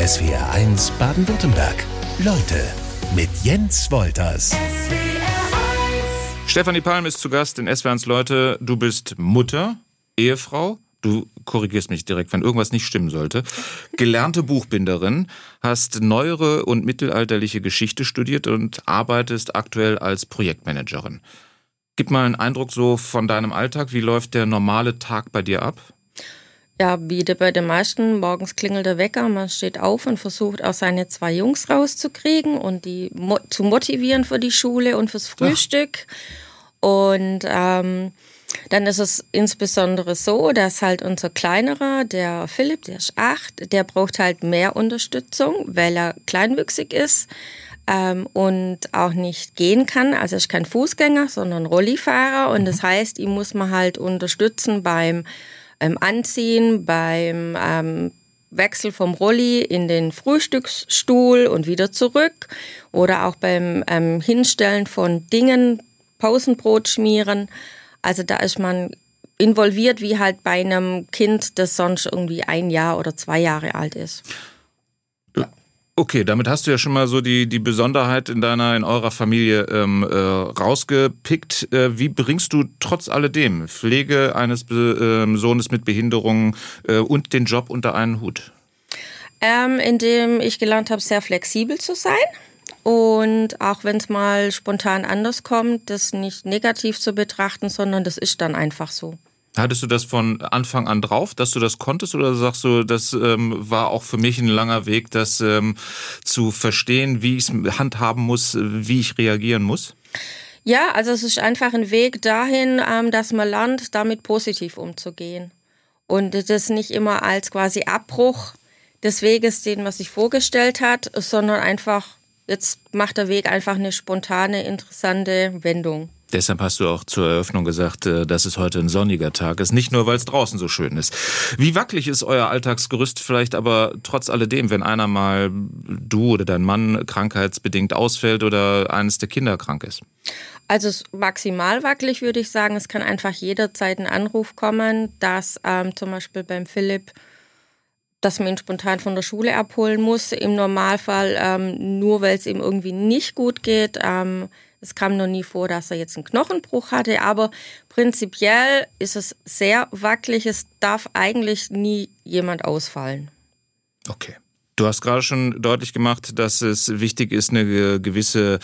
SWR1 Baden-Württemberg. Leute mit Jens Wolters. Stefanie Palm ist zu Gast in SWR1 Leute. Du bist Mutter, Ehefrau, du korrigierst mich direkt, wenn irgendwas nicht stimmen sollte. Gelernte Buchbinderin, hast neuere und mittelalterliche Geschichte studiert und arbeitest aktuell als Projektmanagerin. Gib mal einen Eindruck so von deinem Alltag. Wie läuft der normale Tag bei dir ab? Ja, wie bei den meisten, morgens klingelt der Wecker, man steht auf und versucht auch seine zwei Jungs rauszukriegen und die mo zu motivieren für die Schule und fürs Frühstück. Ja. Und ähm, dann ist es insbesondere so, dass halt unser kleinerer, der Philipp, der ist acht, der braucht halt mehr Unterstützung, weil er kleinwüchsig ist ähm, und auch nicht gehen kann. Also er ist kein Fußgänger, sondern Rollifahrer und das heißt, ihm muss man halt unterstützen beim ähm, Anziehen, beim ähm, Wechsel vom Rolli in den Frühstücksstuhl und wieder zurück oder auch beim ähm, Hinstellen von Dingen, Pausenbrot schmieren. Also da ist man involviert wie halt bei einem Kind, das sonst irgendwie ein Jahr oder zwei Jahre alt ist. Okay, damit hast du ja schon mal so die, die Besonderheit in deiner, in eurer Familie ähm, äh, rausgepickt. Äh, wie bringst du trotz alledem Pflege eines äh, Sohnes mit Behinderung äh, und den Job unter einen Hut? Ähm, indem ich gelernt habe, sehr flexibel zu sein. Und auch wenn es mal spontan anders kommt, das nicht negativ zu betrachten, sondern das ist dann einfach so. Hattest du das von Anfang an drauf, dass du das konntest, oder sagst du, das ähm, war auch für mich ein langer Weg, das ähm, zu verstehen, wie ich es handhaben muss, wie ich reagieren muss? Ja, also es ist einfach ein Weg dahin, ähm, dass man lernt, damit positiv umzugehen. Und das nicht immer als quasi Abbruch des Weges, den man sich vorgestellt hat, sondern einfach, jetzt macht der Weg einfach eine spontane, interessante Wendung. Deshalb hast du auch zur Eröffnung gesagt, äh, dass es heute ein sonniger Tag ist. Nicht nur, weil es draußen so schön ist. Wie wackelig ist euer Alltagsgerüst vielleicht aber trotz alledem, wenn einer mal du oder dein Mann krankheitsbedingt ausfällt oder eines der Kinder krank ist? Also maximal wackelig würde ich sagen. Es kann einfach jederzeit ein Anruf kommen, dass ähm, zum Beispiel beim Philipp dass man ihn spontan von der Schule abholen muss. Im Normalfall ähm, nur, weil es ihm irgendwie nicht gut geht. Ähm, es kam noch nie vor, dass er jetzt einen Knochenbruch hatte, aber prinzipiell ist es sehr wackelig. Es darf eigentlich nie jemand ausfallen. Okay. Du hast gerade schon deutlich gemacht, dass es wichtig ist, eine gewisse,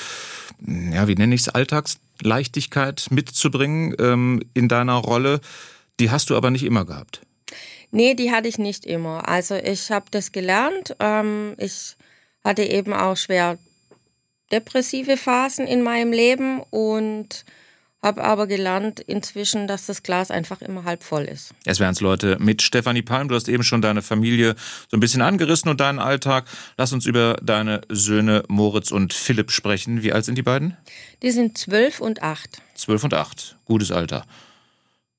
ja, wie nenne ich es, Alltagsleichtigkeit mitzubringen ähm, in deiner Rolle. Die hast du aber nicht immer gehabt. Nee, die hatte ich nicht immer. Also ich habe das gelernt. Ähm, ich hatte eben auch schwer depressive Phasen in meinem Leben und habe aber gelernt inzwischen, dass das Glas einfach immer halb voll ist. Es wären es Leute mit Stefanie Palm. Du hast eben schon deine Familie so ein bisschen angerissen und deinen Alltag. Lass uns über deine Söhne Moritz und Philipp sprechen. Wie alt sind die beiden? Die sind zwölf und acht. Zwölf und acht. Gutes Alter.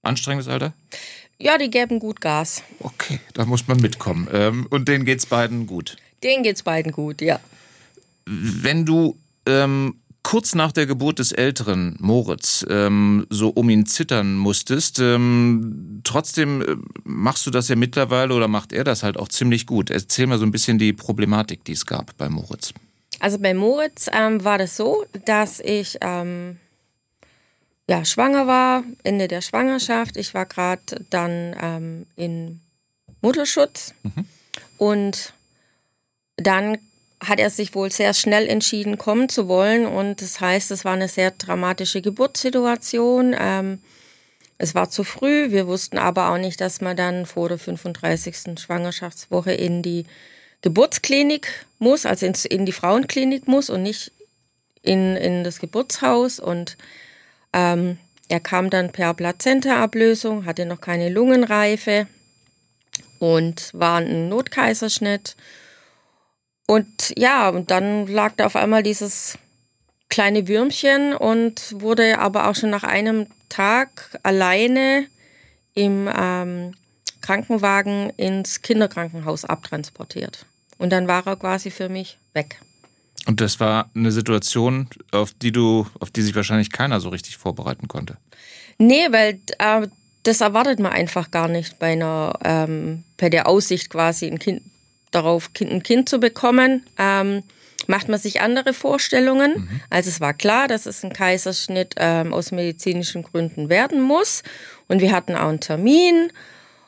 Anstrengendes Alter? Ja, die geben gut Gas. Okay, da muss man mitkommen. Ähm, und denen geht's beiden gut? Denen geht's beiden gut, ja. Wenn du ähm, kurz nach der Geburt des älteren Moritz ähm, so um ihn zittern musstest, ähm, trotzdem äh, machst du das ja mittlerweile oder macht er das halt auch ziemlich gut. Erzähl mal so ein bisschen die Problematik, die es gab bei Moritz. Also bei Moritz ähm, war das so, dass ich ähm, ja, schwanger war, Ende der Schwangerschaft. Ich war gerade dann ähm, in Mutterschutz mhm. und dann hat er sich wohl sehr schnell entschieden, kommen zu wollen. Und das heißt, es war eine sehr dramatische Geburtssituation. Ähm, es war zu früh. Wir wussten aber auch nicht, dass man dann vor der 35. Schwangerschaftswoche in die Geburtsklinik muss, also in, in die Frauenklinik muss und nicht in, in das Geburtshaus. Und ähm, er kam dann per Plazenta-Ablösung, hatte noch keine Lungenreife und war ein Notkaiserschnitt. Und ja, und dann lag da auf einmal dieses kleine Würmchen und wurde aber auch schon nach einem Tag alleine im ähm, Krankenwagen ins Kinderkrankenhaus abtransportiert. Und dann war er quasi für mich weg. Und das war eine Situation, auf die du, auf die sich wahrscheinlich keiner so richtig vorbereiten konnte. Nee, weil äh, das erwartet man einfach gar nicht bei einer, ähm, bei der Aussicht quasi ein Kind darauf, ein Kind zu bekommen, ähm, macht man sich andere Vorstellungen. Mhm. Also es war klar, dass es ein Kaiserschnitt ähm, aus medizinischen Gründen werden muss. Und wir hatten auch einen Termin.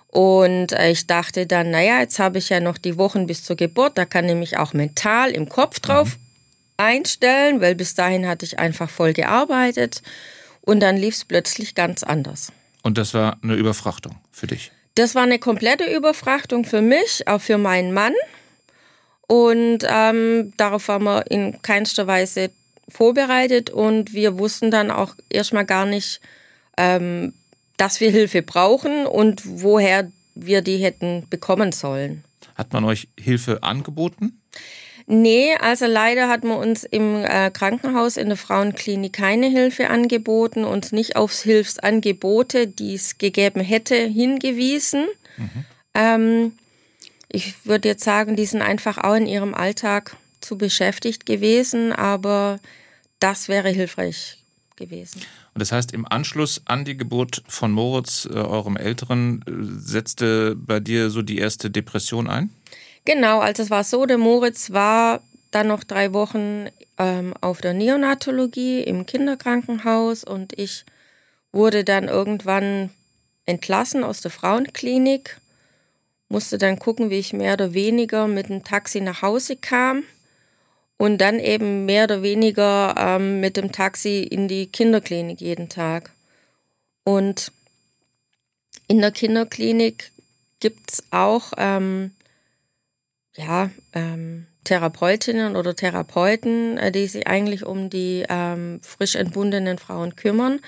Und äh, ich dachte dann, naja, jetzt habe ich ja noch die Wochen bis zur Geburt, da kann ich mich auch mental im Kopf drauf mhm. einstellen, weil bis dahin hatte ich einfach voll gearbeitet. Und dann lief es plötzlich ganz anders. Und das war eine Überfrachtung für dich? Das war eine komplette Überfrachtung für mich, auch für meinen Mann. Und ähm, darauf waren wir in keinster Weise vorbereitet und wir wussten dann auch erstmal gar nicht, ähm, dass wir Hilfe brauchen und woher wir die hätten bekommen sollen. Hat man euch Hilfe angeboten? Nee, also leider hat man uns im äh, Krankenhaus in der Frauenklinik keine Hilfe angeboten und nicht aufs Hilfsangebote, die es gegeben hätte, hingewiesen. Mhm. Ähm, ich würde jetzt sagen, die sind einfach auch in ihrem Alltag zu beschäftigt gewesen, aber das wäre hilfreich gewesen. Und das heißt, im Anschluss an die Geburt von Moritz, äh, eurem Älteren, äh, setzte bei dir so die erste Depression ein? Genau, also es war so, der Moritz war dann noch drei Wochen ähm, auf der Neonatologie im Kinderkrankenhaus und ich wurde dann irgendwann entlassen aus der Frauenklinik musste dann gucken, wie ich mehr oder weniger mit dem Taxi nach Hause kam und dann eben mehr oder weniger ähm, mit dem Taxi in die Kinderklinik jeden Tag. Und in der Kinderklinik gibt es auch ähm, ja, ähm, Therapeutinnen oder Therapeuten, äh, die sich eigentlich um die ähm, frisch entbundenen Frauen kümmern.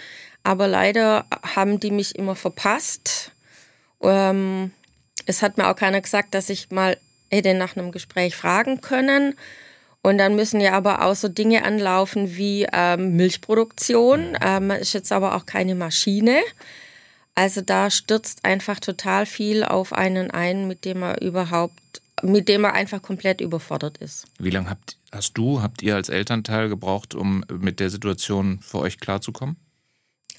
Aber leider haben die mich immer verpasst. Ähm, es hat mir auch keiner gesagt, dass ich mal hätte nach einem Gespräch fragen können. Und dann müssen ja aber auch so Dinge anlaufen wie ähm, Milchproduktion. Ähm, man ist jetzt aber auch keine Maschine. Also da stürzt einfach total viel auf einen ein, mit dem man überhaupt, mit dem man einfach komplett überfordert ist. Wie lange habt, hast du, habt ihr als Elternteil gebraucht, um mit der Situation für euch klarzukommen?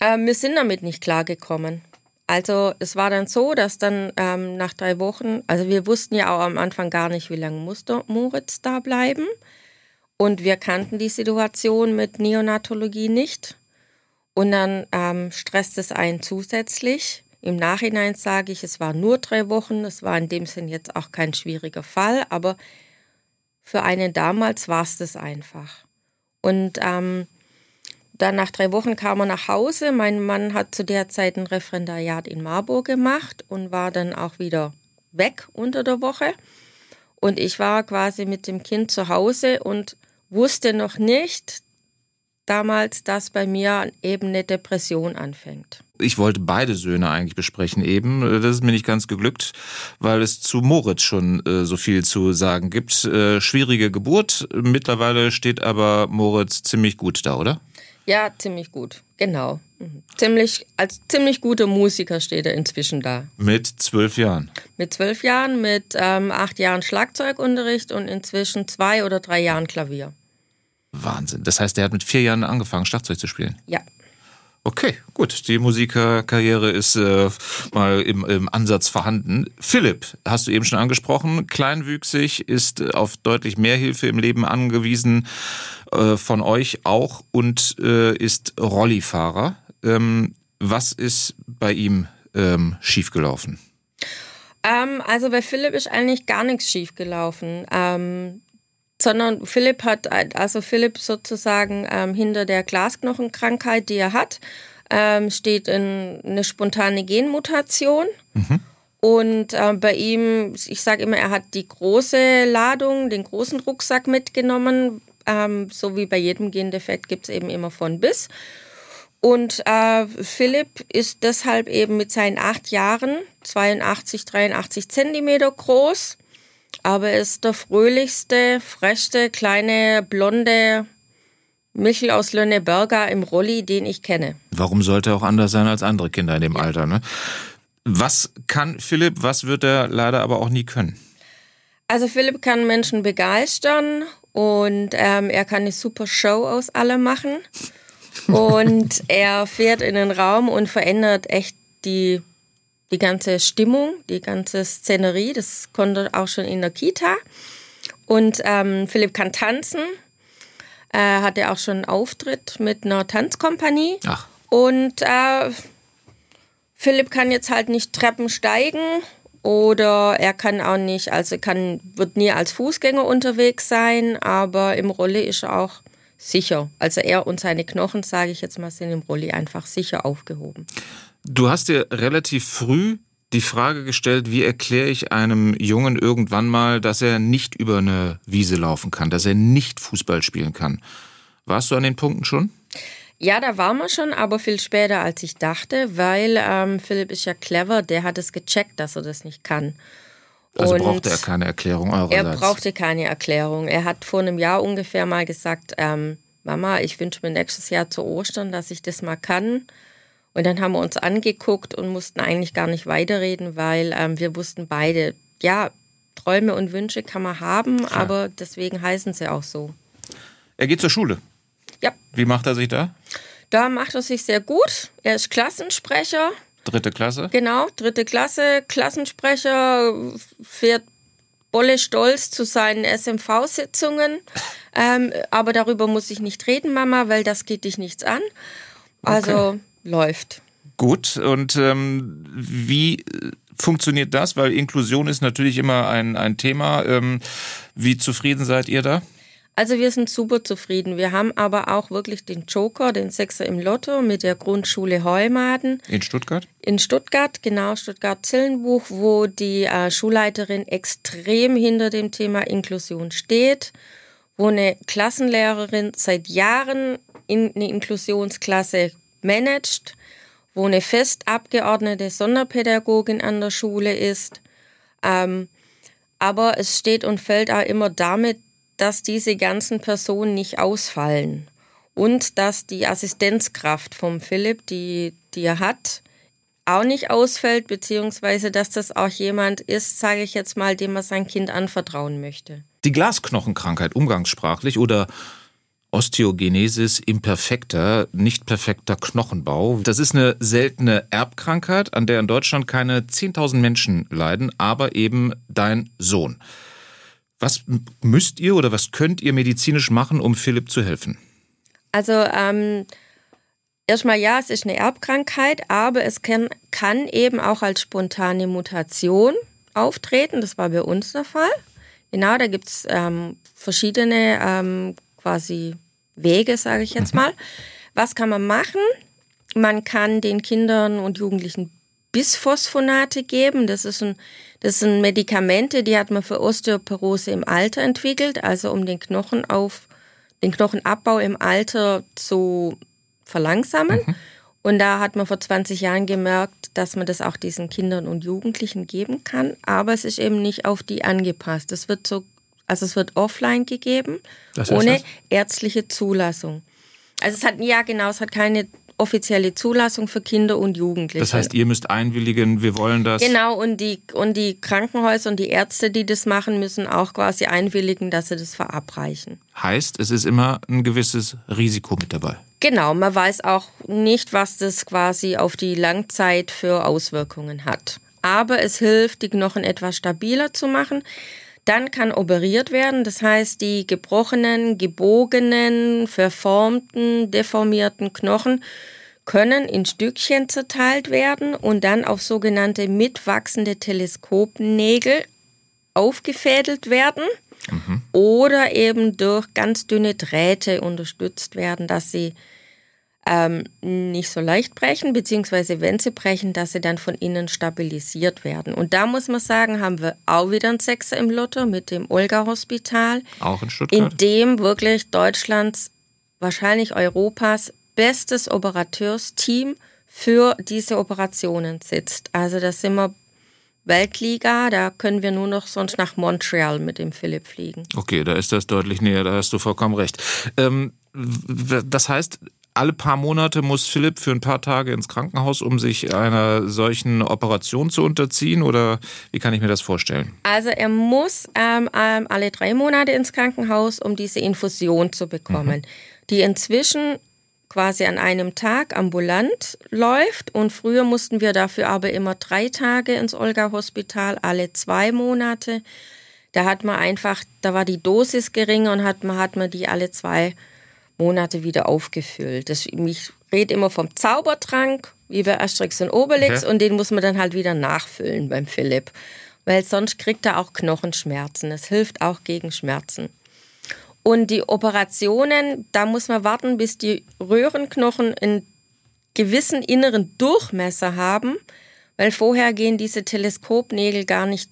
Ähm, wir sind damit nicht klargekommen. Also es war dann so, dass dann ähm, nach drei Wochen, also wir wussten ja auch am Anfang gar nicht, wie lange musste Moritz da bleiben. Und wir kannten die Situation mit Neonatologie nicht. Und dann ähm, stresst es einen zusätzlich. Im Nachhinein sage ich, es war nur drei Wochen. Es war in dem Sinn jetzt auch kein schwieriger Fall, aber für einen damals war es das einfach. Und ähm, dann nach drei Wochen kam er nach Hause. Mein Mann hat zu der Zeit ein Referendariat in Marburg gemacht und war dann auch wieder weg unter der Woche. Und ich war quasi mit dem Kind zu Hause und wusste noch nicht damals, dass bei mir eben eine Depression anfängt. Ich wollte beide Söhne eigentlich besprechen eben. Das ist mir nicht ganz geglückt, weil es zu Moritz schon äh, so viel zu sagen gibt. Äh, schwierige Geburt. Mittlerweile steht aber Moritz ziemlich gut da, oder? Ja, ziemlich gut, genau. Mhm. Ziemlich, als ziemlich guter Musiker steht er inzwischen da. Mit zwölf Jahren? Mit zwölf Jahren, mit ähm, acht Jahren Schlagzeugunterricht und inzwischen zwei oder drei Jahren Klavier. Wahnsinn. Das heißt, er hat mit vier Jahren angefangen, Schlagzeug zu spielen? Ja. Okay, gut. Die Musikerkarriere ist äh, mal im, im Ansatz vorhanden. Philipp, hast du eben schon angesprochen, kleinwüchsig, ist auf deutlich mehr Hilfe im Leben angewiesen, äh, von euch auch und äh, ist Rollifahrer. Ähm, was ist bei ihm ähm, schiefgelaufen? Ähm, also bei Philipp ist eigentlich gar nichts schiefgelaufen. Ähm, sondern Philipp hat, also Philipp sozusagen ähm, hinter der Glasknochenkrankheit, die er hat, ähm, steht in eine spontane Genmutation. Mhm. Und äh, bei ihm, ich sage immer, er hat die große Ladung, den großen Rucksack mitgenommen. Ähm, so wie bei jedem Gendefekt gibt es eben immer von bis. Und äh, Philipp ist deshalb eben mit seinen acht Jahren 82, 83 Zentimeter groß aber er ist der fröhlichste, frechste, kleine, blonde Michel aus Lönneberger im Rolli, den ich kenne. Warum sollte er auch anders sein als andere Kinder in dem ja. Alter? Ne? Was kann Philipp, was wird er leider aber auch nie können? Also Philipp kann Menschen begeistern und ähm, er kann eine super Show aus allem machen. und er fährt in den Raum und verändert echt die die ganze Stimmung, die ganze Szenerie, das konnte auch schon in der Kita. Und ähm, Philipp kann tanzen, äh, hatte auch schon einen Auftritt mit einer Tanzkompanie. Ach. Und äh, Philipp kann jetzt halt nicht Treppen steigen oder er kann auch nicht, also kann, wird nie als Fußgänger unterwegs sein, aber im Rolli ist er auch sicher. Also er und seine Knochen, sage ich jetzt mal, sind im Rolli einfach sicher aufgehoben. Du hast dir relativ früh die Frage gestellt, wie erkläre ich einem Jungen irgendwann mal, dass er nicht über eine Wiese laufen kann, dass er nicht Fußball spielen kann. Warst du an den Punkten schon? Ja, da waren wir schon, aber viel später, als ich dachte, weil ähm, Philipp ist ja clever, der hat es gecheckt, dass er das nicht kann. Also Und brauchte er keine Erklärung Er eurerseits. brauchte keine Erklärung. Er hat vor einem Jahr ungefähr mal gesagt, ähm, Mama, ich wünsche mir nächstes Jahr zu Ostern, dass ich das mal kann. Und dann haben wir uns angeguckt und mussten eigentlich gar nicht weiterreden, weil ähm, wir wussten beide, ja, Träume und Wünsche kann man haben, aber deswegen heißen sie auch so. er geht zur Schule. Ja, Wie macht er sich da? da macht er sich sehr gut. Er ist Klassensprecher. Dritte Klasse? Genau, dritte Klasse, Klassensprecher, fährt Bolle stolz zu seinen SMV-Sitzungen. Ähm, aber darüber muss ich nicht reden, Mama, weil das geht dich nichts an. Also läuft. Gut. Und ähm, wie funktioniert das? Weil Inklusion ist natürlich immer ein, ein Thema. Ähm, wie zufrieden seid ihr da? Also wir sind super zufrieden. Wir haben aber auch wirklich den Joker, den Sechser im Lotto mit der Grundschule Heumaden. In Stuttgart? in Stuttgart, genau, Stuttgart-Zillenbuch, wo die äh, Schulleiterin extrem hinter dem Thema Inklusion steht, wo eine Klassenlehrerin seit Jahren in eine Inklusionsklasse managt, wo eine fest abgeordnete Sonderpädagogin an der Schule ist. Ähm, aber es steht und fällt auch immer damit, dass diese ganzen Personen nicht ausfallen und dass die Assistenzkraft vom Philipp, die, die er hat, auch nicht ausfällt, beziehungsweise dass das auch jemand ist, sage ich jetzt mal, dem man sein Kind anvertrauen möchte. Die Glasknochenkrankheit umgangssprachlich oder Osteogenesis imperfecta, nicht perfekter Knochenbau. Das ist eine seltene Erbkrankheit, an der in Deutschland keine 10.000 Menschen leiden, aber eben dein Sohn. Was müsst ihr oder was könnt ihr medizinisch machen, um Philipp zu helfen? Also ähm, erstmal ja, es ist eine Erbkrankheit, aber es kann, kann eben auch als spontane Mutation auftreten. Das war bei uns der Fall. Genau, da gibt es ähm, verschiedene ähm, quasi Wege, sage ich jetzt mal. Was kann man machen? Man kann den Kindern und Jugendlichen Bisphosphonate geben. Das, ist ein, das sind Medikamente, die hat man für Osteoporose im Alter entwickelt, also um den Knochen auf den Knochenabbau im Alter zu verlangsamen. Und da hat man vor 20 Jahren gemerkt, dass man das auch diesen Kindern und Jugendlichen geben kann, aber es ist eben nicht auf die angepasst. Es wird so, also es wird offline gegeben, Was heißt ohne das? ärztliche Zulassung. Also es hat, ja genau, es hat keine offizielle Zulassung für Kinder und Jugendliche. Das heißt, ihr müsst einwilligen, wir wollen das. Genau, und die, und die Krankenhäuser und die Ärzte, die das machen, müssen auch quasi einwilligen, dass sie das verabreichen. Heißt, es ist immer ein gewisses Risiko mit dabei. Genau, man weiß auch nicht, was das quasi auf die Langzeit für Auswirkungen hat. Aber es hilft, die Knochen etwas stabiler zu machen. Dann kann operiert werden, das heißt, die gebrochenen, gebogenen, verformten, deformierten Knochen können in Stückchen zerteilt werden und dann auf sogenannte mitwachsende Teleskopnägel aufgefädelt werden oder eben durch ganz dünne Drähte unterstützt werden, dass sie ähm, nicht so leicht brechen, beziehungsweise wenn sie brechen, dass sie dann von innen stabilisiert werden. Und da muss man sagen, haben wir auch wieder einen Sechser im Lotto mit dem Olga-Hospital, Auch in in Stuttgart? dem wirklich Deutschlands, wahrscheinlich Europas bestes Operateursteam für diese Operationen sitzt. Also da sind wir Weltliga, da können wir nur noch sonst nach Montreal mit dem Philipp fliegen. Okay, da ist das deutlich näher, da hast du vollkommen recht. Ähm, das heißt, alle paar Monate muss Philipp für ein paar Tage ins Krankenhaus, um sich einer solchen Operation zu unterziehen? Oder wie kann ich mir das vorstellen? Also er muss ähm, ähm, alle drei Monate ins Krankenhaus, um diese Infusion zu bekommen, die inzwischen quasi an einem Tag ambulant läuft. Und früher mussten wir dafür aber immer drei Tage ins Olga-Hospital, alle zwei Monate. Da hat man einfach, da war die Dosis geringer und hat man, hat man die alle zwei Monate wieder aufgefüllt. Das, ich rede immer vom Zaubertrank, wie bei Asterix und Obelix, okay. und den muss man dann halt wieder nachfüllen beim Philipp. Weil sonst kriegt er auch Knochenschmerzen. Das hilft auch gegen Schmerzen. Und die Operationen, da muss man warten, bis die Röhrenknochen einen gewissen inneren Durchmesser haben, weil vorher gehen diese Teleskopnägel gar nicht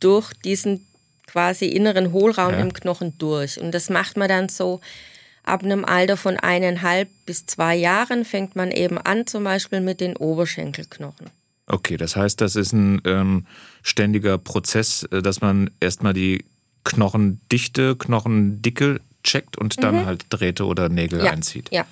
durch diesen quasi inneren Hohlraum ja. im Knochen durch. Und das macht man dann so ab einem Alter von eineinhalb bis zwei Jahren fängt man eben an, zum Beispiel mit den Oberschenkelknochen. Okay, das heißt, das ist ein ähm, ständiger Prozess, äh, dass man erstmal die Knochendichte, Knochendicke checkt und dann mhm. halt Drähte oder Nägel ja. einzieht. Ja.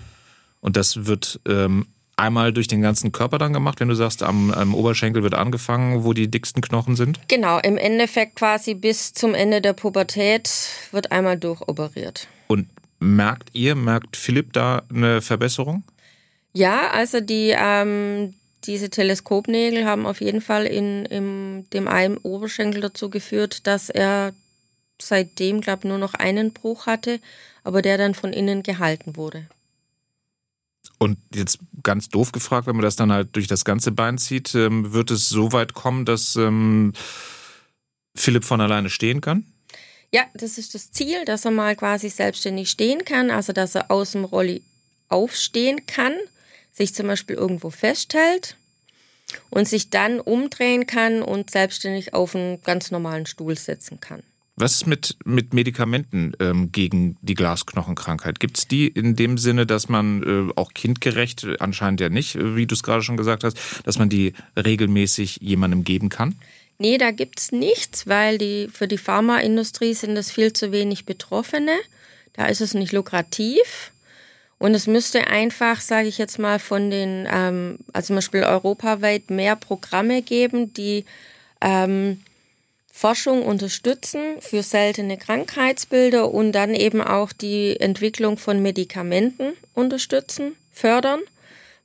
Und das wird ähm, einmal durch den ganzen Körper dann gemacht, wenn du sagst, am, am, Oberschenkel wird angefangen, wo die dicksten Knochen sind? Genau, im Endeffekt quasi bis zum Ende der Pubertät wird einmal durchoperiert. Merkt ihr, merkt Philipp da eine Verbesserung? Ja, also die, ähm, diese Teleskopnägel haben auf jeden Fall in, in dem einen Oberschenkel dazu geführt, dass er seitdem, glaube ich, nur noch einen Bruch hatte, aber der dann von innen gehalten wurde. Und jetzt ganz doof gefragt, wenn man das dann halt durch das ganze Bein zieht, ähm, wird es so weit kommen, dass ähm, Philipp von alleine stehen kann? Ja, das ist das Ziel, dass er mal quasi selbstständig stehen kann, also dass er aus dem Rolli aufstehen kann, sich zum Beispiel irgendwo festhält und sich dann umdrehen kann und selbstständig auf einen ganz normalen Stuhl setzen kann. Was ist mit, mit Medikamenten ähm, gegen die Glasknochenkrankheit? Gibt es die in dem Sinne, dass man äh, auch kindgerecht, anscheinend ja nicht, wie du es gerade schon gesagt hast, dass man die regelmäßig jemandem geben kann? Nee, da gibt es nichts, weil die, für die Pharmaindustrie sind das viel zu wenig Betroffene. Da ist es nicht lukrativ. Und es müsste einfach, sage ich jetzt mal, von den, ähm, also zum Beispiel europaweit mehr Programme geben, die ähm, Forschung unterstützen für seltene Krankheitsbilder und dann eben auch die Entwicklung von Medikamenten unterstützen, fördern,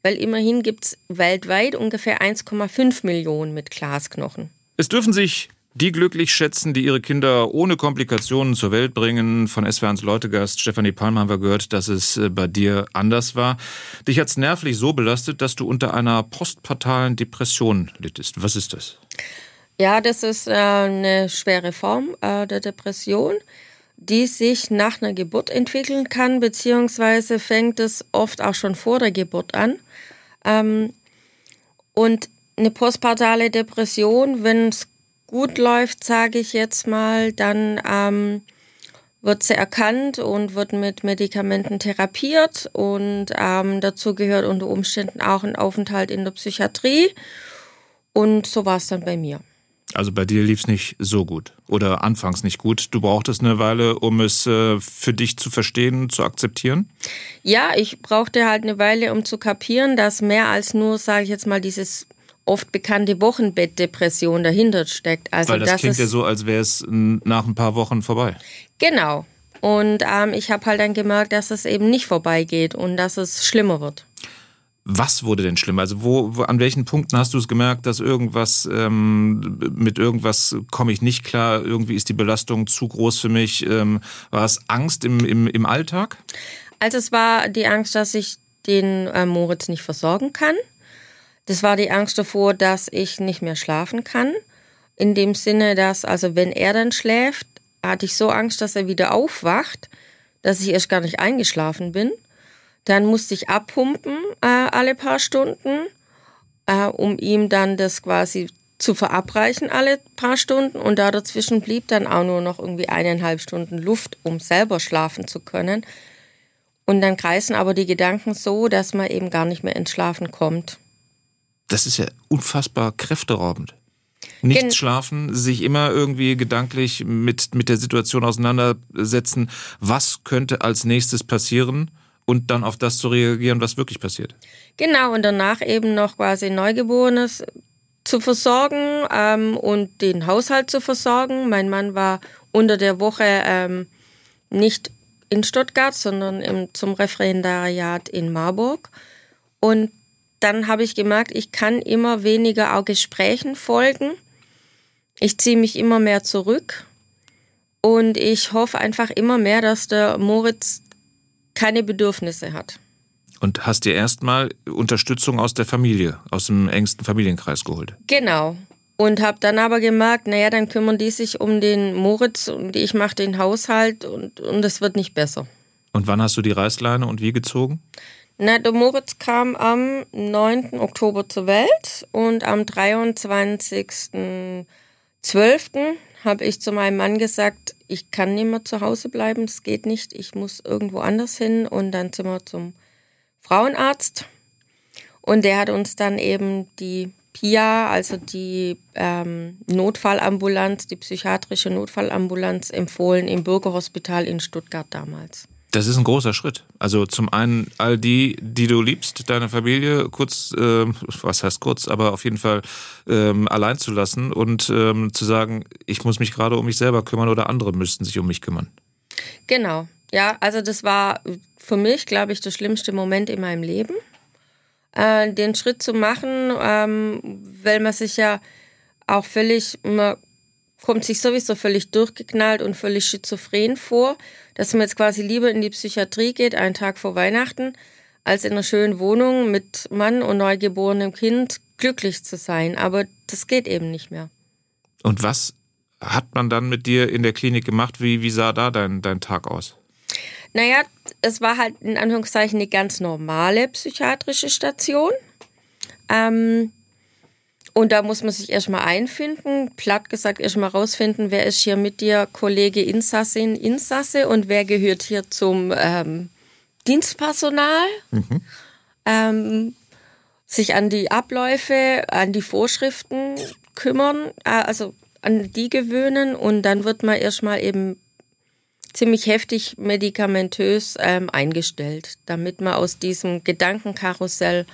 weil immerhin gibt es weltweit ungefähr 1,5 Millionen mit Glasknochen. Es dürfen sich die glücklich schätzen, die ihre Kinder ohne Komplikationen zur Welt bringen. Von SWRs Leutegast Stefanie Palm haben wir gehört, dass es äh, bei dir anders war. Dich hat es nervlich so belastet, dass du unter einer postpartalen Depression littest. Was ist das? Ja, das ist äh, eine schwere Form äh, der Depression, die sich nach einer Geburt entwickeln kann, beziehungsweise fängt es oft auch schon vor der Geburt an. Ähm, und eine postpartale Depression, wenn es gut läuft, sage ich jetzt mal, dann ähm, wird sie erkannt und wird mit Medikamenten therapiert und ähm, dazu gehört unter Umständen auch ein Aufenthalt in der Psychiatrie. Und so war es dann bei mir. Also bei dir lief es nicht so gut oder anfangs nicht gut. Du brauchtest eine Weile, um es äh, für dich zu verstehen, zu akzeptieren? Ja, ich brauchte halt eine Weile, um zu kapieren, dass mehr als nur, sage ich jetzt mal, dieses oft bekannte Wochenbettdepression dahinter steckt. Also Weil das, das klingt ja so, als wäre es nach ein paar Wochen vorbei. Genau. Und ähm, ich habe halt dann gemerkt, dass es eben nicht vorbeigeht und dass es schlimmer wird. Was wurde denn schlimmer? Also wo, wo an welchen Punkten hast du es gemerkt, dass irgendwas ähm, mit irgendwas komme ich nicht klar? Irgendwie ist die Belastung zu groß für mich. Ähm, war es Angst im, im, im Alltag? Also es war die Angst, dass ich den äh, Moritz nicht versorgen kann. Das war die Angst davor, dass ich nicht mehr schlafen kann. In dem Sinne, dass also wenn er dann schläft, hatte ich so Angst, dass er wieder aufwacht, dass ich erst gar nicht eingeschlafen bin. Dann musste ich abpumpen äh, alle paar Stunden, äh, um ihm dann das quasi zu verabreichen alle paar Stunden. Und da dazwischen blieb dann auch nur noch irgendwie eineinhalb Stunden Luft, um selber schlafen zu können. Und dann kreisen aber die Gedanken so, dass man eben gar nicht mehr ins Schlafen kommt. Das ist ja unfassbar kräfteraubend. Nichts Gen schlafen, sich immer irgendwie gedanklich mit, mit der Situation auseinandersetzen, was könnte als nächstes passieren und dann auf das zu reagieren, was wirklich passiert. Genau, und danach eben noch quasi Neugeborenes zu versorgen ähm, und den Haushalt zu versorgen. Mein Mann war unter der Woche ähm, nicht in Stuttgart, sondern im, zum Referendariat in Marburg. Und dann habe ich gemerkt, ich kann immer weniger auch Gesprächen folgen. Ich ziehe mich immer mehr zurück. Und ich hoffe einfach immer mehr, dass der Moritz keine Bedürfnisse hat. Und hast dir erstmal Unterstützung aus der Familie, aus dem engsten Familienkreis geholt? Genau. Und habe dann aber gemerkt, naja, dann kümmern die sich um den Moritz und ich mache den Haushalt und, und es wird nicht besser. Und wann hast du die Reißleine und wie gezogen? Na, der Moritz kam am 9. Oktober zur Welt und am 23.12. habe ich zu meinem Mann gesagt, ich kann nicht mehr zu Hause bleiben, es geht nicht, ich muss irgendwo anders hin und dann sind wir zum Frauenarzt und der hat uns dann eben die PIA, also die ähm, Notfallambulanz, die psychiatrische Notfallambulanz empfohlen im Bürgerhospital in Stuttgart damals. Das ist ein großer Schritt. Also zum einen all die, die du liebst, deine Familie kurz, äh, was heißt kurz, aber auf jeden Fall ähm, allein zu lassen und ähm, zu sagen, ich muss mich gerade um mich selber kümmern oder andere müssten sich um mich kümmern. Genau. Ja, also das war für mich, glaube ich, der schlimmste Moment in meinem Leben äh, den Schritt zu machen, ähm, weil man sich ja auch völlig, man kommt sich sowieso völlig durchgeknallt und völlig schizophren vor, dass man jetzt quasi lieber in die Psychiatrie geht, einen Tag vor Weihnachten, als in einer schönen Wohnung mit Mann und neugeborenem Kind glücklich zu sein. Aber das geht eben nicht mehr. Und was hat man dann mit dir in der Klinik gemacht? Wie, wie sah da dein, dein Tag aus? Naja, es war halt in Anführungszeichen eine ganz normale psychiatrische Station. Ähm, und da muss man sich erstmal einfinden, platt gesagt erstmal rausfinden, wer ist hier mit dir Kollege Insassin, Insasse und wer gehört hier zum ähm, Dienstpersonal. Mhm. Ähm, sich an die Abläufe, an die Vorschriften kümmern, äh, also an die gewöhnen und dann wird man erstmal eben ziemlich heftig medikamentös ähm, eingestellt, damit man aus diesem Gedankenkarussell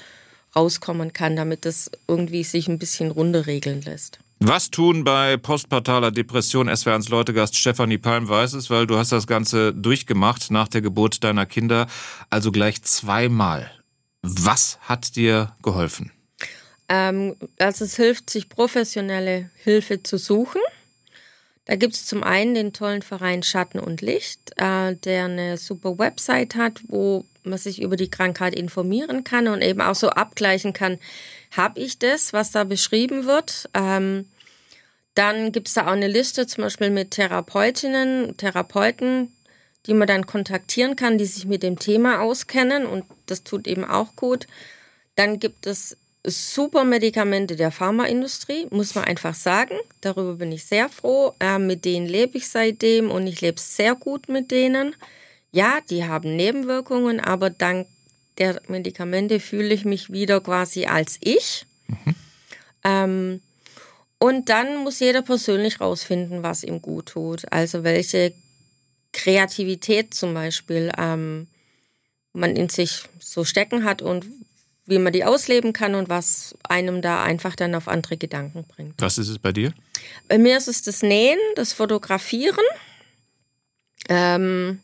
rauskommen kann, damit das irgendwie sich ein bisschen runter regeln lässt. Was tun bei postpartaler Depression? Es wäre ans Leutegast Stefanie Palm weiß es, weil du hast das Ganze durchgemacht nach der Geburt deiner Kinder, also gleich zweimal. Was hat dir geholfen? Ähm, also es hilft, sich professionelle Hilfe zu suchen. Da gibt es zum einen den tollen Verein Schatten und Licht, äh, der eine super Website hat, wo man sich über die Krankheit informieren kann und eben auch so abgleichen kann, habe ich das, was da beschrieben wird. Ähm, dann gibt es da auch eine Liste zum Beispiel mit Therapeutinnen, Therapeuten, die man dann kontaktieren kann, die sich mit dem Thema auskennen und das tut eben auch gut. Dann gibt es super Medikamente der Pharmaindustrie, muss man einfach sagen. Darüber bin ich sehr froh. Äh, mit denen lebe ich seitdem und ich lebe sehr gut mit denen. Ja, die haben Nebenwirkungen, aber dank der Medikamente fühle ich mich wieder quasi als ich. Mhm. Ähm, und dann muss jeder persönlich rausfinden, was ihm gut tut. Also welche Kreativität zum Beispiel ähm, man in sich so stecken hat und wie man die ausleben kann und was einem da einfach dann auf andere Gedanken bringt. Was ist es bei dir? Bei mir ist es das Nähen, das Fotografieren. Ähm,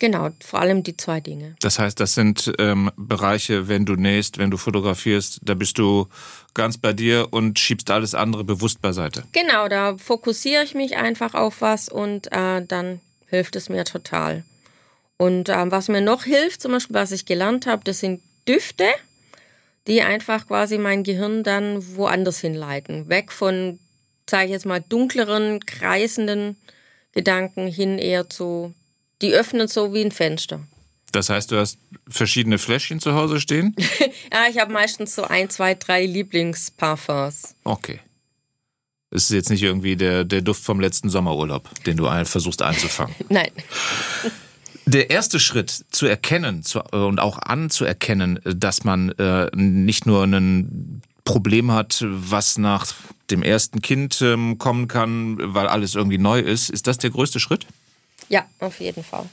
genau, vor allem die zwei Dinge. Das heißt, das sind ähm, Bereiche, wenn du nähst, wenn du fotografierst, da bist du ganz bei dir und schiebst alles andere bewusst beiseite. Genau, da fokussiere ich mich einfach auf was und äh, dann hilft es mir total. Und äh, was mir noch hilft, zum Beispiel, was ich gelernt habe, das sind Düfte, die einfach quasi mein Gehirn dann woanders hinleiten. Weg von, sage ich jetzt mal, dunkleren, kreisenden Gedanken hin eher zu, die öffnen so wie ein Fenster. Das heißt, du hast verschiedene Fläschchen zu Hause stehen? ja, ich habe meistens so ein, zwei, drei Lieblingsparfums. Okay. Es ist jetzt nicht irgendwie der, der Duft vom letzten Sommerurlaub, den du versuchst einzufangen. Nein. Der erste Schritt zu erkennen zu, äh, und auch anzuerkennen, dass man äh, nicht nur ein Problem hat, was nach dem ersten Kind ähm, kommen kann, weil alles irgendwie neu ist, ist das der größte Schritt? Ja, auf jeden Fall.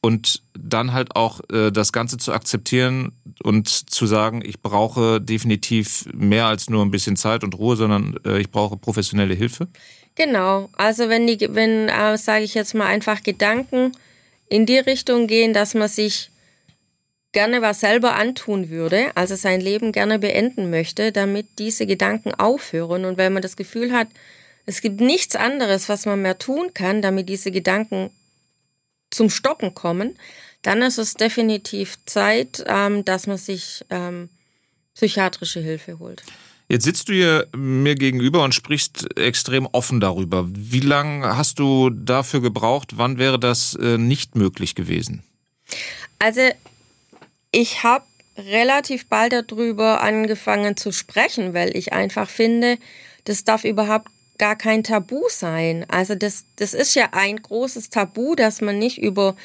Und dann halt auch äh, das Ganze zu akzeptieren und zu sagen, ich brauche definitiv mehr als nur ein bisschen Zeit und Ruhe, sondern äh, ich brauche professionelle Hilfe? Genau, also wenn die, wenn, äh, sage ich jetzt mal, einfach Gedanken in die Richtung gehen, dass man sich gerne was selber antun würde, also sein Leben gerne beenden möchte, damit diese Gedanken aufhören. Und wenn man das Gefühl hat, es gibt nichts anderes, was man mehr tun kann, damit diese Gedanken zum Stoppen kommen, dann ist es definitiv Zeit, ähm, dass man sich ähm, psychiatrische Hilfe holt. Jetzt sitzt du hier mir gegenüber und sprichst extrem offen darüber. Wie lange hast du dafür gebraucht? Wann wäre das äh, nicht möglich gewesen? Also ich habe relativ bald darüber angefangen zu sprechen, weil ich einfach finde, das darf überhaupt gar kein Tabu sein. Also das, das ist ja ein großes Tabu, dass man nicht über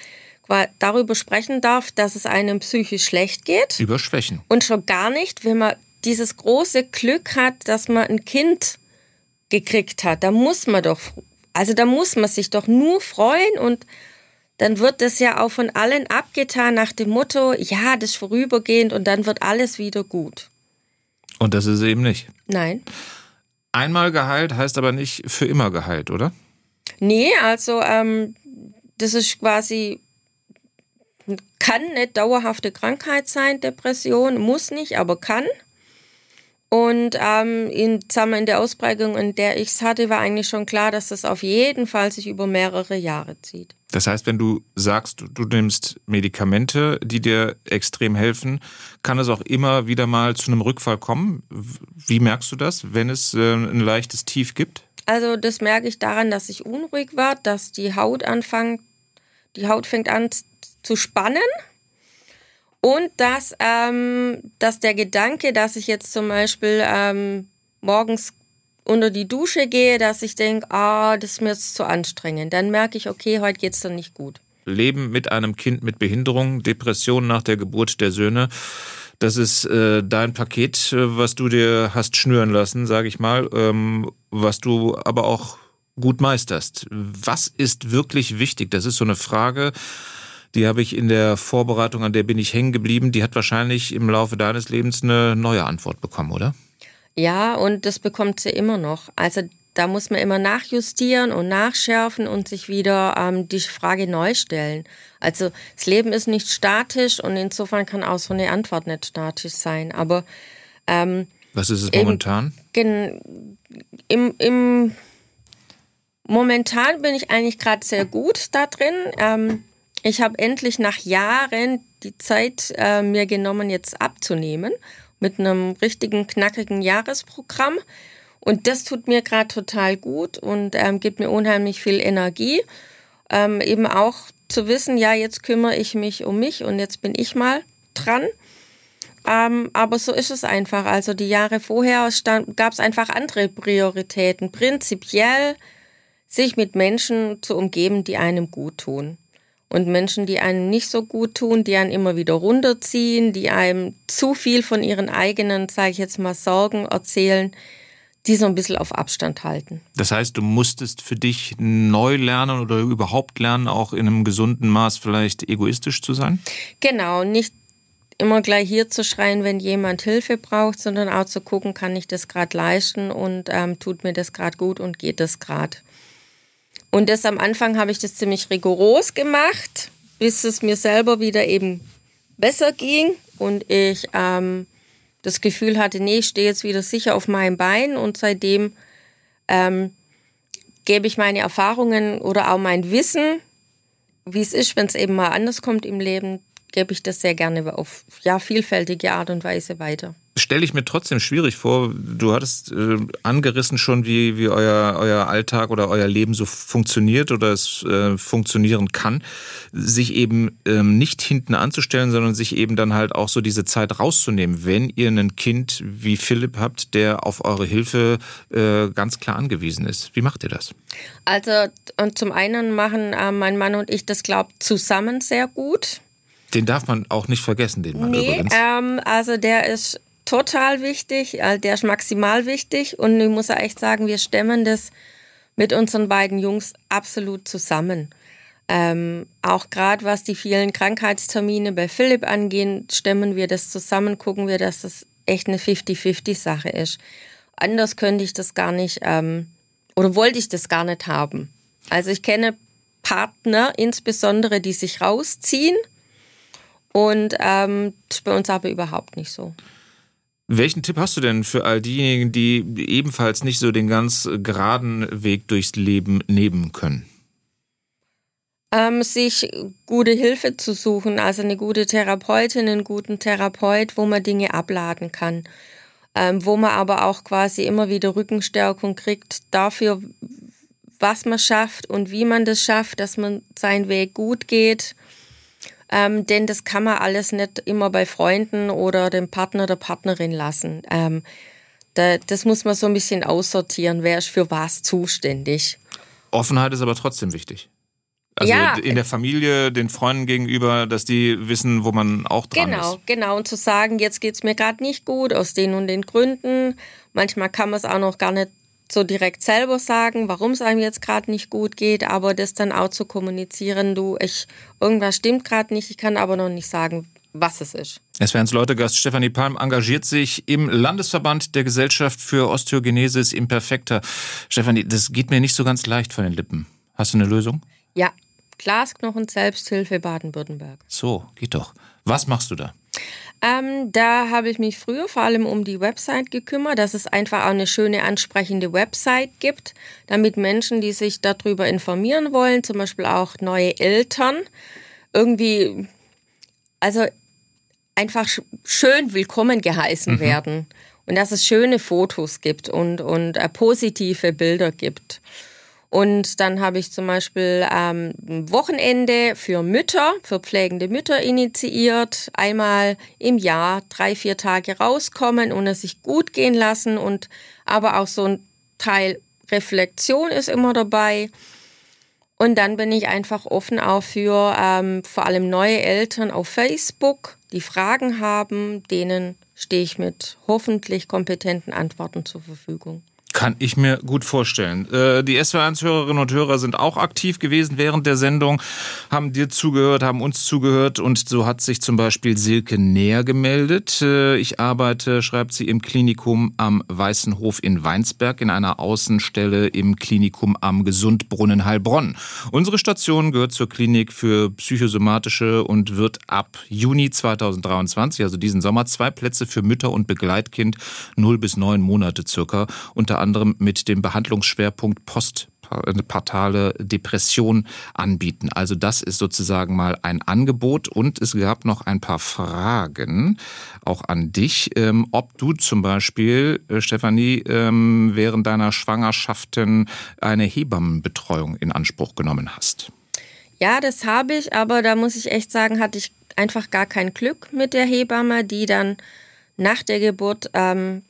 darüber sprechen darf, dass es einem psychisch schlecht geht. Über Schwächen. Und schon gar nicht, wenn man dieses große Glück hat, dass man ein Kind gekriegt hat. Da muss man doch, also da muss man sich doch nur freuen und dann wird das ja auch von allen abgetan nach dem Motto, ja, das ist vorübergehend und dann wird alles wieder gut. Und das ist eben nicht. Nein. Einmal geheilt heißt aber nicht für immer geheilt, oder? Nee, also ähm, das ist quasi kann eine dauerhafte Krankheit sein, Depression, muss nicht, aber kann. Und ähm, in, sagen wir, in der Ausprägung, in der ich es hatte, war eigentlich schon klar, dass das auf jeden Fall sich über mehrere Jahre zieht. Das heißt, wenn du sagst, du nimmst Medikamente, die dir extrem helfen, kann es auch immer wieder mal zu einem Rückfall kommen. Wie merkst du das, wenn es äh, ein leichtes Tief gibt? Also das merke ich daran, dass ich unruhig war, dass die Haut anfängt, die Haut fängt an zu spannen und dass, ähm, dass der Gedanke, dass ich jetzt zum Beispiel ähm, morgens unter die Dusche gehe, dass ich denke, ah, das ist mir jetzt zu anstrengend. Dann merke ich, okay, heute geht es dann nicht gut. Leben mit einem Kind mit Behinderung, Depression nach der Geburt der Söhne. Das ist äh, dein Paket, äh, was du dir hast schnüren lassen, sage ich mal, ähm, was du aber auch gut meisterst. Was ist wirklich wichtig? Das ist so eine Frage, die habe ich in der Vorbereitung, an der bin ich hängen geblieben. Die hat wahrscheinlich im Laufe deines Lebens eine neue Antwort bekommen, oder? Ja, und das bekommt sie immer noch. Also da muss man immer nachjustieren und nachschärfen und sich wieder ähm, die Frage neu stellen. Also das Leben ist nicht statisch und insofern kann auch so eine Antwort nicht statisch sein. Aber ähm, was ist es momentan? Im, im, im momentan bin ich eigentlich gerade sehr gut da drin. Ähm, ich habe endlich nach Jahren die Zeit äh, mir genommen, jetzt abzunehmen mit einem richtigen knackigen Jahresprogramm. Und das tut mir gerade total gut und ähm, gibt mir unheimlich viel Energie. Ähm, eben auch zu wissen, ja, jetzt kümmere ich mich um mich und jetzt bin ich mal dran. Ähm, aber so ist es einfach. Also die Jahre vorher gab es einfach andere Prioritäten. Prinzipiell sich mit Menschen zu umgeben, die einem gut tun. Und Menschen, die einem nicht so gut tun, die einen immer wieder runterziehen, die einem zu viel von ihren eigenen, sage ich jetzt mal, Sorgen erzählen, die so ein bisschen auf Abstand halten. Das heißt, du musstest für dich neu lernen oder überhaupt lernen, auch in einem gesunden Maß vielleicht egoistisch zu sein? Genau, nicht immer gleich hier zu schreien, wenn jemand Hilfe braucht, sondern auch zu gucken, kann ich das gerade leisten und ähm, tut mir das gerade gut und geht das gerade. Und das am Anfang habe ich das ziemlich rigoros gemacht, bis es mir selber wieder eben besser ging und ich ähm, das Gefühl hatte, nee, ich stehe jetzt wieder sicher auf meinem Bein und seitdem ähm, gebe ich meine Erfahrungen oder auch mein Wissen, wie es ist, wenn es eben mal anders kommt im Leben, gebe ich das sehr gerne auf ja, vielfältige Art und Weise weiter stelle ich mir trotzdem schwierig vor. Du hattest äh, angerissen schon, wie, wie euer, euer Alltag oder euer Leben so funktioniert oder es äh, funktionieren kann, sich eben ähm, nicht hinten anzustellen, sondern sich eben dann halt auch so diese Zeit rauszunehmen, wenn ihr ein Kind wie Philipp habt, der auf eure Hilfe äh, ganz klar angewiesen ist. Wie macht ihr das? Also und zum einen machen äh, mein Mann und ich das, glaube zusammen sehr gut. Den darf man auch nicht vergessen, den Mann nee, übrigens. Ähm, also der ist total wichtig, äh, der ist maximal wichtig und ich muss echt sagen, wir stemmen das mit unseren beiden Jungs absolut zusammen. Ähm, auch gerade was die vielen Krankheitstermine bei Philipp angehen, stemmen wir das zusammen, gucken wir, dass das echt eine 50-50-Sache ist. Anders könnte ich das gar nicht ähm, oder wollte ich das gar nicht haben. Also ich kenne Partner insbesondere, die sich rausziehen und ähm, das ist bei uns aber überhaupt nicht so. Welchen Tipp hast du denn für all diejenigen, die ebenfalls nicht so den ganz geraden Weg durchs Leben nehmen können? Ähm, sich gute Hilfe zu suchen, also eine gute Therapeutin, einen guten Therapeut, wo man Dinge abladen kann. Ähm, wo man aber auch quasi immer wieder Rückenstärkung kriegt dafür, was man schafft und wie man das schafft, dass man seinen Weg gut geht ähm, denn das kann man alles nicht immer bei Freunden oder dem Partner oder Partnerin lassen. Ähm, da, das muss man so ein bisschen aussortieren, wer ist für was zuständig. Offenheit ist aber trotzdem wichtig. Also ja, in der Familie, den Freunden gegenüber, dass die wissen, wo man auch dran genau, ist. Genau, genau. Und zu sagen, jetzt geht's mir gerade nicht gut, aus den und den Gründen. Manchmal kann man es auch noch gar nicht so direkt selber sagen, warum es einem jetzt gerade nicht gut geht, aber das dann auch zu kommunizieren, du, ich, irgendwas stimmt gerade nicht, ich kann aber noch nicht sagen, was es ist. Es wären Leute Gast Stefanie Palm engagiert sich im Landesverband der Gesellschaft für Osteogenesis Imperfecta. Stefanie, das geht mir nicht so ganz leicht von den Lippen. Hast du eine Lösung? Ja, Glasknochen Selbsthilfe Baden-Württemberg. So, geht doch. Was machst du da? Ähm, da habe ich mich früher vor allem um die Website gekümmert, dass es einfach auch eine schöne, ansprechende Website gibt, damit Menschen, die sich darüber informieren wollen, zum Beispiel auch neue Eltern, irgendwie, also einfach schön willkommen geheißen mhm. werden. Und dass es schöne Fotos gibt und, und äh, positive Bilder gibt. Und dann habe ich zum Beispiel ähm, ein Wochenende für Mütter, für pflegende Mütter initiiert. Einmal im Jahr drei, vier Tage rauskommen und es sich gut gehen lassen. Und aber auch so ein Teil Reflexion ist immer dabei. Und dann bin ich einfach offen auch für ähm, vor allem neue Eltern auf Facebook, die Fragen haben, denen stehe ich mit hoffentlich kompetenten Antworten zur Verfügung. Kann ich mir gut vorstellen. Äh, die SW1-Hörerinnen und Hörer sind auch aktiv gewesen während der Sendung, haben dir zugehört, haben uns zugehört und so hat sich zum Beispiel Silke Näher gemeldet. Äh, ich arbeite, schreibt sie, im Klinikum am Weißen Hof in Weinsberg in einer Außenstelle im Klinikum am Gesundbrunnen Heilbronn. Unsere Station gehört zur Klinik für psychosomatische und wird ab Juni 2023, also diesen Sommer, zwei Plätze für Mütter und Begleitkind 0 bis 9 Monate circa unter anderem mit dem Behandlungsschwerpunkt postpartale Depression anbieten. Also das ist sozusagen mal ein Angebot und es gab noch ein paar Fragen auch an dich, ähm, ob du zum Beispiel, äh, Stefanie, ähm, während deiner Schwangerschaften eine Hebammenbetreuung in Anspruch genommen hast. Ja, das habe ich, aber da muss ich echt sagen, hatte ich einfach gar kein Glück mit der Hebamme, die dann nach der Geburt ähm,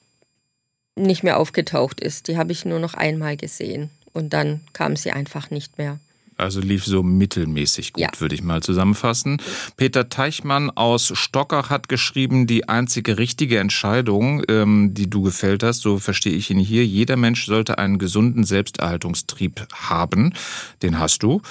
nicht mehr aufgetaucht ist. Die habe ich nur noch einmal gesehen und dann kam sie einfach nicht mehr. Also lief so mittelmäßig gut, ja. würde ich mal zusammenfassen. Peter Teichmann aus Stockach hat geschrieben, die einzige richtige Entscheidung, ähm, die du gefällt hast, so verstehe ich ihn hier, jeder Mensch sollte einen gesunden Selbsterhaltungstrieb haben. Den hast du.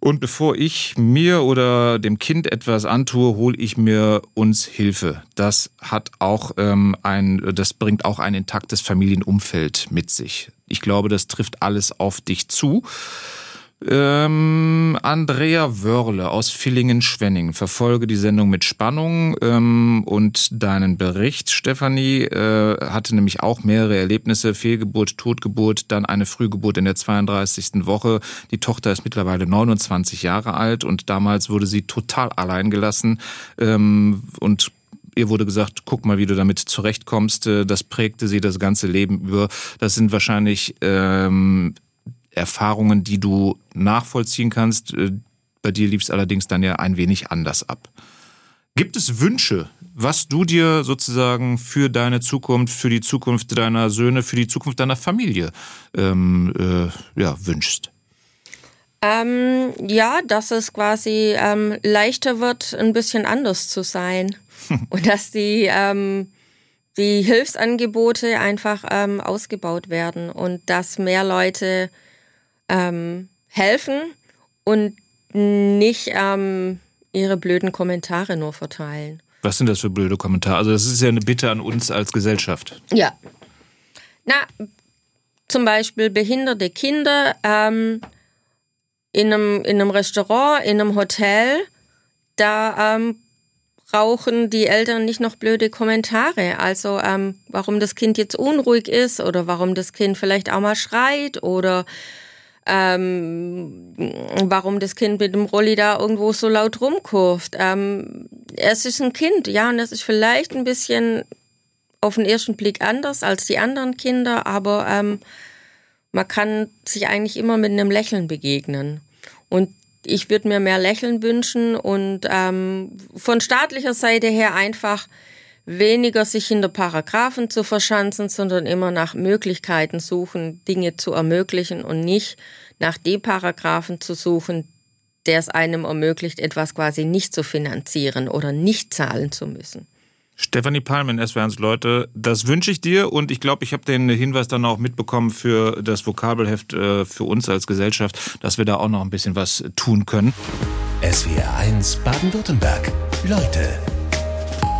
Und bevor ich mir oder dem Kind etwas antue, hole ich mir uns Hilfe. Das hat auch ähm, ein, das bringt auch ein intaktes Familienumfeld mit sich. Ich glaube, das trifft alles auf dich zu. Ähm, Andrea Wörle aus Villingen-Schwenning. Verfolge die Sendung mit Spannung ähm, und deinen Bericht. Stefanie äh, hatte nämlich auch mehrere Erlebnisse. Fehlgeburt, Totgeburt, dann eine Frühgeburt in der 32. Woche. Die Tochter ist mittlerweile 29 Jahre alt und damals wurde sie total allein gelassen ähm, und ihr wurde gesagt, guck mal, wie du damit zurechtkommst. Äh, das prägte sie das ganze Leben über. Das sind wahrscheinlich ähm, Erfahrungen, die du nachvollziehen kannst. Äh, bei dir lief es allerdings dann ja ein wenig anders ab. Gibt es Wünsche, was du dir sozusagen für deine Zukunft, für die Zukunft deiner Söhne, für die Zukunft deiner Familie ähm, äh, ja, wünschst? Ähm, ja, dass es quasi ähm, leichter wird, ein bisschen anders zu sein. Und dass die, ähm, die Hilfsangebote einfach ähm, ausgebaut werden und dass mehr Leute ähm, helfen und nicht ähm, ihre blöden Kommentare nur verteilen. Was sind das für blöde Kommentare? Also das ist ja eine Bitte an uns als Gesellschaft. Ja. Na, zum Beispiel behinderte Kinder ähm, in, einem, in einem Restaurant, in einem Hotel, da ähm, brauchen die Eltern nicht noch blöde Kommentare. Also ähm, warum das Kind jetzt unruhig ist oder warum das Kind vielleicht auch mal schreit oder ähm, warum das Kind mit dem Rolli da irgendwo so laut rumkurft. Ähm, es ist ein Kind, ja, und es ist vielleicht ein bisschen auf den ersten Blick anders als die anderen Kinder, aber ähm, man kann sich eigentlich immer mit einem Lächeln begegnen. Und ich würde mir mehr Lächeln wünschen und ähm, von staatlicher Seite her einfach weniger sich hinter Paragraphen zu verschanzen, sondern immer nach Möglichkeiten suchen, Dinge zu ermöglichen und nicht nach dem Paragraphen zu suchen, der es einem ermöglicht, etwas quasi nicht zu finanzieren oder nicht zahlen zu müssen. Stefanie Palmen, SWRs Leute, das wünsche ich dir und ich glaube, ich habe den Hinweis dann auch mitbekommen für das Vokabelheft äh, für uns als Gesellschaft, dass wir da auch noch ein bisschen was tun können. SWR 1 Baden-Württemberg. Leute,